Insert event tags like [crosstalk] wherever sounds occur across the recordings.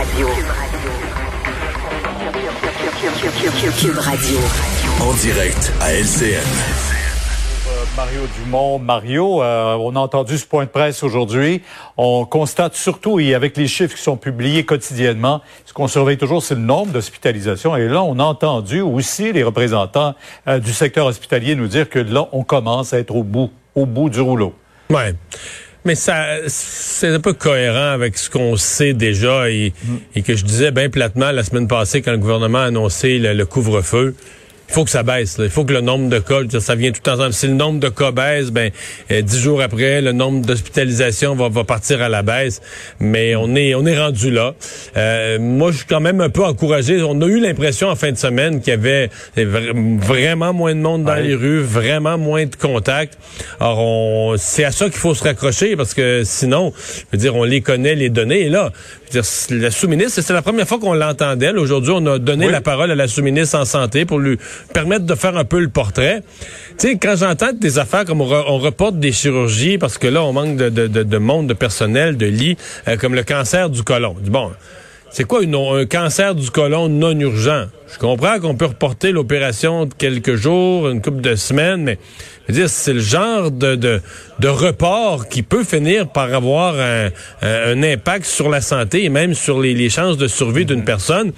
Radio. Cube Radio. En direct à LCN. Mario Dumont. Mario, euh, on a entendu ce point de presse aujourd'hui. On constate surtout, et avec les chiffres qui sont publiés quotidiennement, ce qu'on surveille toujours, c'est le nombre d'hospitalisations. Et là, on a entendu aussi les représentants euh, du secteur hospitalier nous dire que là, on commence à être au bout, au bout du rouleau. Ouais. Mais ça, c'est un peu cohérent avec ce qu'on sait déjà et, que je disais bien platement la semaine passée quand le gouvernement a annoncé le couvre-feu il faut que ça baisse. Il faut que le nombre de cas, ça vient tout ensemble. Si le nombre de cas baisse, ben euh, dix jours après, le nombre d'hospitalisations va, va partir à la baisse. Mais on est on est rendu là. Euh, moi, je suis quand même un peu encouragé. On a eu l'impression en fin de semaine qu'il y avait vraiment moins de monde dans les rues, vraiment moins de contacts. Alors, c'est à ça qu'il faut se raccrocher parce que sinon, je veux dire, on les connaît les données. Et là, la sous-ministre, c'est la première fois qu'on l'entendait. Aujourd'hui, on a donné la parole à la sous-ministre en santé pour lui permettre de faire un peu le portrait. Tu sais, quand j'entends des affaires comme on, reporte des chirurgies parce que là, on manque de, de, de, monde, de personnel, de lits, euh, comme le cancer du côlon. Bon, c'est quoi une, un cancer du côlon non urgent? Je comprends qu'on peut reporter l'opération de quelques jours, une couple de semaines, mais c'est le genre de, de, de, report qui peut finir par avoir un, un, impact sur la santé et même sur les, les chances de survie d'une personne.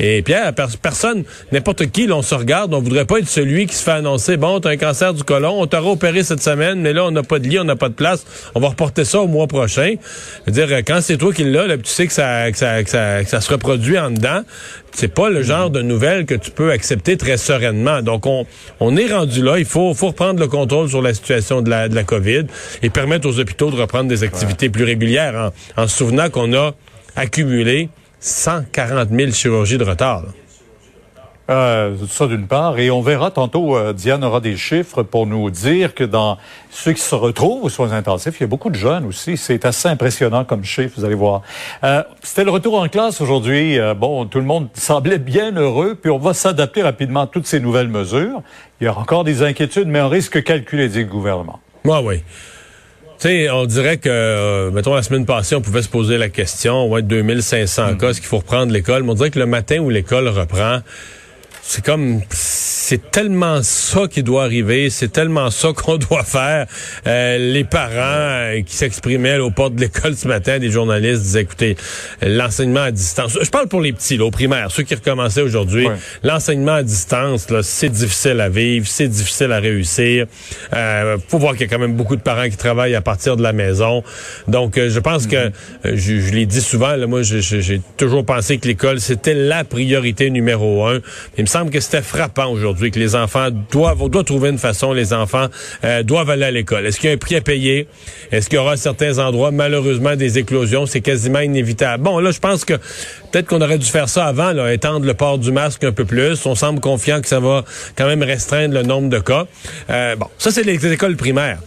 Et Pierre, personne, n'importe qui, là, on se regarde, on voudrait pas être celui qui se fait annoncer, bon, t'as un cancer du côlon, on t'aura opéré cette semaine, mais là, on n'a pas de lit, on n'a pas de place, on va reporter ça au mois prochain. Je veux dire, quand c'est toi qui l'as, tu sais que ça, que ça, que ça, se reproduit en dedans, c'est pas le genre de que tu peux accepter très sereinement. Donc, on, est rendu là. Il faut, faut reprendre le contrôle sur la situation de la, COVID et permettre aux hôpitaux de reprendre des activités plus régulières en, en se souvenant qu'on a accumulé 140 000 chirurgies de retard. Euh, ça d'une part. Et on verra tantôt, euh, Diane aura des chiffres pour nous dire que dans ceux qui se retrouvent aux soins intensifs, il y a beaucoup de jeunes aussi. C'est assez impressionnant comme chiffre, vous allez voir. Euh, C'était le retour en classe aujourd'hui. Euh, bon, tout le monde semblait bien heureux, puis on va s'adapter rapidement à toutes ces nouvelles mesures. Il y a encore des inquiétudes, mais un risque calculé, dit le gouvernement. Moi, oui. Tu sais, on dirait que, euh, mettons, la semaine passée, on pouvait se poser la question, ouais, 2500 cas, est-ce qu'il faut reprendre l'école? Mais on dirait que le matin où l'école reprend, c'est comme c'est tellement ça qui doit arriver, c'est tellement ça [laughs] qu'on doit faire. Euh, les parents euh, qui s'exprimaient au port de l'école ce matin, des journalistes disaient écoutez, l'enseignement à distance. Je parle pour les petits, là, au primaire, ceux qui recommençaient aujourd'hui. L'enseignement à distance, là, c'est difficile à vivre, c'est difficile à réussir. Euh, faut voir qu'il y a quand même beaucoup de parents qui travaillent à partir de la maison. Donc, euh, je pense que je, je l'ai dit souvent. Là, moi, j'ai toujours pensé que l'école c'était la priorité numéro un. Il me semble que c'était frappant aujourd'hui les enfants doivent, on trouver une façon, les enfants euh, doivent aller à l'école. Est-ce qu'il y a un prix à payer? Est-ce qu'il y aura certains endroits, malheureusement, des éclosions? C'est quasiment inévitable. Bon, là, je pense que peut-être qu'on aurait dû faire ça avant, là, étendre le port du masque un peu plus. On semble confiant que ça va quand même restreindre le nombre de cas. Euh, bon, ça, c'est les écoles primaires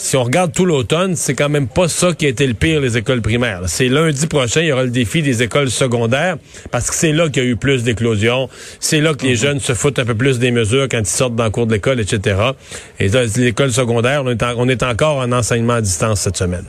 si on regarde tout l'automne, c'est quand même pas ça qui a été le pire, les écoles primaires. C'est lundi prochain, il y aura le défi des écoles secondaires, parce que c'est là qu'il y a eu plus d'éclosions. C'est là que les mhm. jeunes se foutent un peu plus des mesures quand ils sortent dans le cours de l'école, etc. Et l'école secondaire, on est, on est encore en enseignement à distance cette semaine.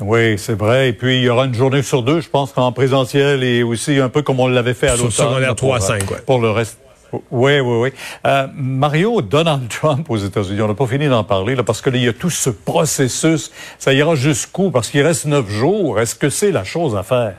Oui, c'est vrai. Et puis, il y aura une journée sur deux, je pense, en présentiel et aussi un peu comme on l'avait fait à l'automne. Secondaire 3 à 5, ouais. Pour le reste. Oui, oui, oui. Euh, Mario, Donald Trump aux États-Unis, on n'a pas fini d'en parler, là, parce qu'il y a tout ce processus. Ça ira jusqu'où? Parce qu'il reste neuf jours. Est-ce que c'est la chose à faire?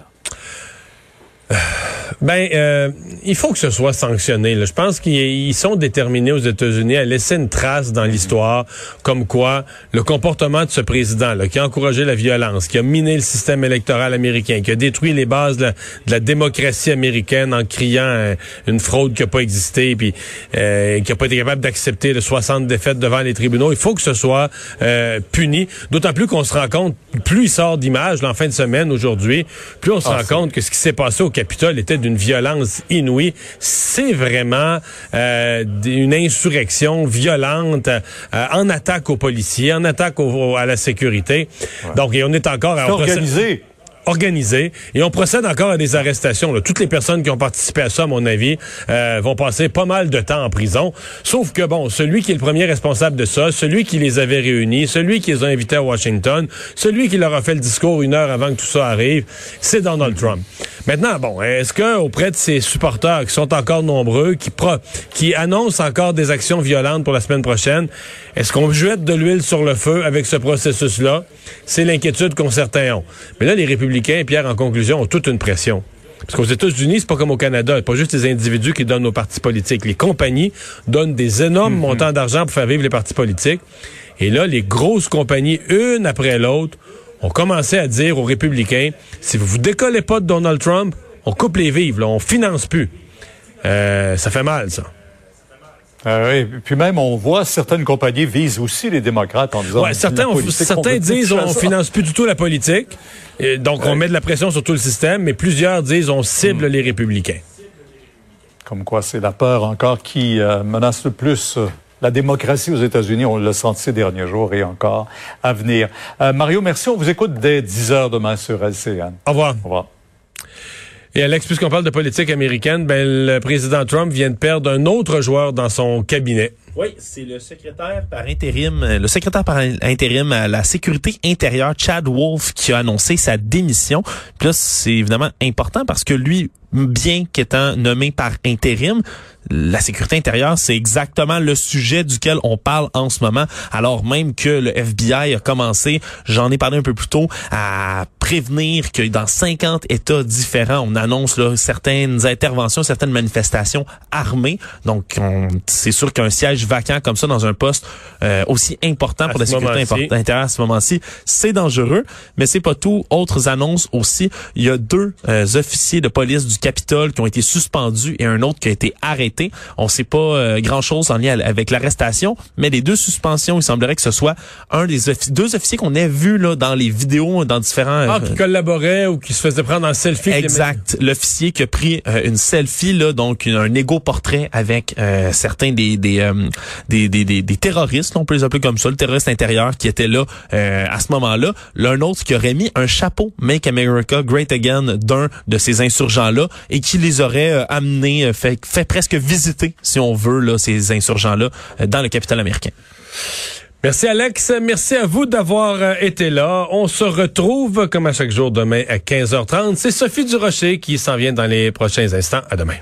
Ben, euh, il faut que ce soit sanctionné. Je pense qu'ils sont déterminés aux États-Unis à laisser une trace dans l'histoire, comme quoi le comportement de ce président là, qui a encouragé la violence, qui a miné le système électoral américain, qui a détruit les bases de la, démocratie américaine en criant euh, une fraude qui n'a pas existé, puis euh, qui n'a pas été capable d'accepter les 60 défaites devant les tribunaux. Il faut que ce soit euh, puni. D'autant plus qu'on se rend compte, plus il sort d'images en fin de semaine aujourd'hui, plus on se ah, rend compte que ce qui s'est passé au Capitole était d'une violence inouïe. C'est vraiment euh, une insurrection violente euh, en attaque aux policiers, en attaque à la sécurité. Donc, et on est encore... organisé. Organisé et on procède encore à des arrestations. Là. Toutes les personnes qui ont participé à ça, à mon avis, euh, vont passer pas mal de temps en prison. Sauf que, bon, celui qui est le premier responsable de ça, celui qui les avait réunis, celui qui les a invités à Washington, celui qui leur a fait le discours une heure avant que tout ça arrive, c'est Donald Trump. Maintenant, bon, est-ce que auprès de ses supporters qui sont encore nombreux, qui pro qui annoncent encore des actions violentes pour la semaine prochaine, est-ce qu'on jette de l'huile sur le feu avec ce processus-là? C'est l'inquiétude qu'ont certains ont. Mais là, les républicains, Pierre, en conclusion, ont toute une pression. Parce qu'aux États-Unis, c'est pas comme au Canada, pas juste les individus qui donnent aux partis politiques. Les compagnies donnent des énormes mhm. montants d'argent pour faire vivre les partis politiques. Et là, les grosses compagnies, une après l'autre, ont commencé à dire aux républicains, si vous vous décollez pas de Donald Trump, on coupe les vivres, là, on finance plus. Euh, ça fait mal, ça. Euh, oui. Puis même, on voit certaines compagnies visent aussi les démocrates en disant. Ouais, certains, certains disent on finance plus du tout la politique, et donc on met de la pression sur tout le système, mais plusieurs disent on cible hmm. les républicains. Comme quoi, c'est la peur encore qui euh, menace le plus. Euh, la démocratie aux États-Unis, on l'a senti ces derniers jours et encore à venir. Mario, merci. On vous écoute dès 10 heures demain sur LCN. Au revoir. Au revoir. Et Alex, puisqu'on parle de politique américaine, ben, le président Trump vient de perdre un autre joueur dans son cabinet. Oui, c'est le secrétaire par intérim, euh, le secrétaire par intérim à la sécurité intérieure, Chad Wolf, qui a annoncé sa démission. Puis là, c'est évidemment important parce que lui, bien qu'étant nommé par intérim, la sécurité intérieure, c'est exactement le sujet duquel on parle en ce moment, alors même que le FBI a commencé, j'en ai parlé un peu plus tôt, à prévenir que dans 50 États différents, on annonce là, certaines interventions, certaines manifestations armées. Donc, c'est sûr qu'un siège vacant comme ça dans un poste euh, aussi important pour la sécurité intérieure à ce moment-ci, c'est dangereux. Mais c'est pas tout. Autres annonces aussi. Il y a deux euh, officiers de police du Capitole qui ont été suspendus et un autre qui a été arrêté. On sait pas euh, grand-chose en lien avec l'arrestation, mais les deux suspensions, il semblerait que ce soit un des deux officiers qu'on ait vus là dans les vidéos, dans différents ah, qui collaborait ou qui se faisait prendre en selfie. Exact. L'officier qui a pris euh, une selfie, là, donc un égo portrait avec euh, certains des euh, des, des, des, des, terroristes, on peut les appeler comme ça, le terroriste intérieur qui était là à ce moment-là. L'un autre qui aurait mis un chapeau Make America Great Again d'un de ces insurgents-là et qui les aurait amenés, fait, fait presque visiter, si on veut, là, ces insurgents-là dans le capital américain. Merci Alex, merci à vous d'avoir euh, été là. On se retrouve comme à chaque jour demain à 15h30. C'est Sophie Durocher qui s'en vient dans les prochains instants. À demain.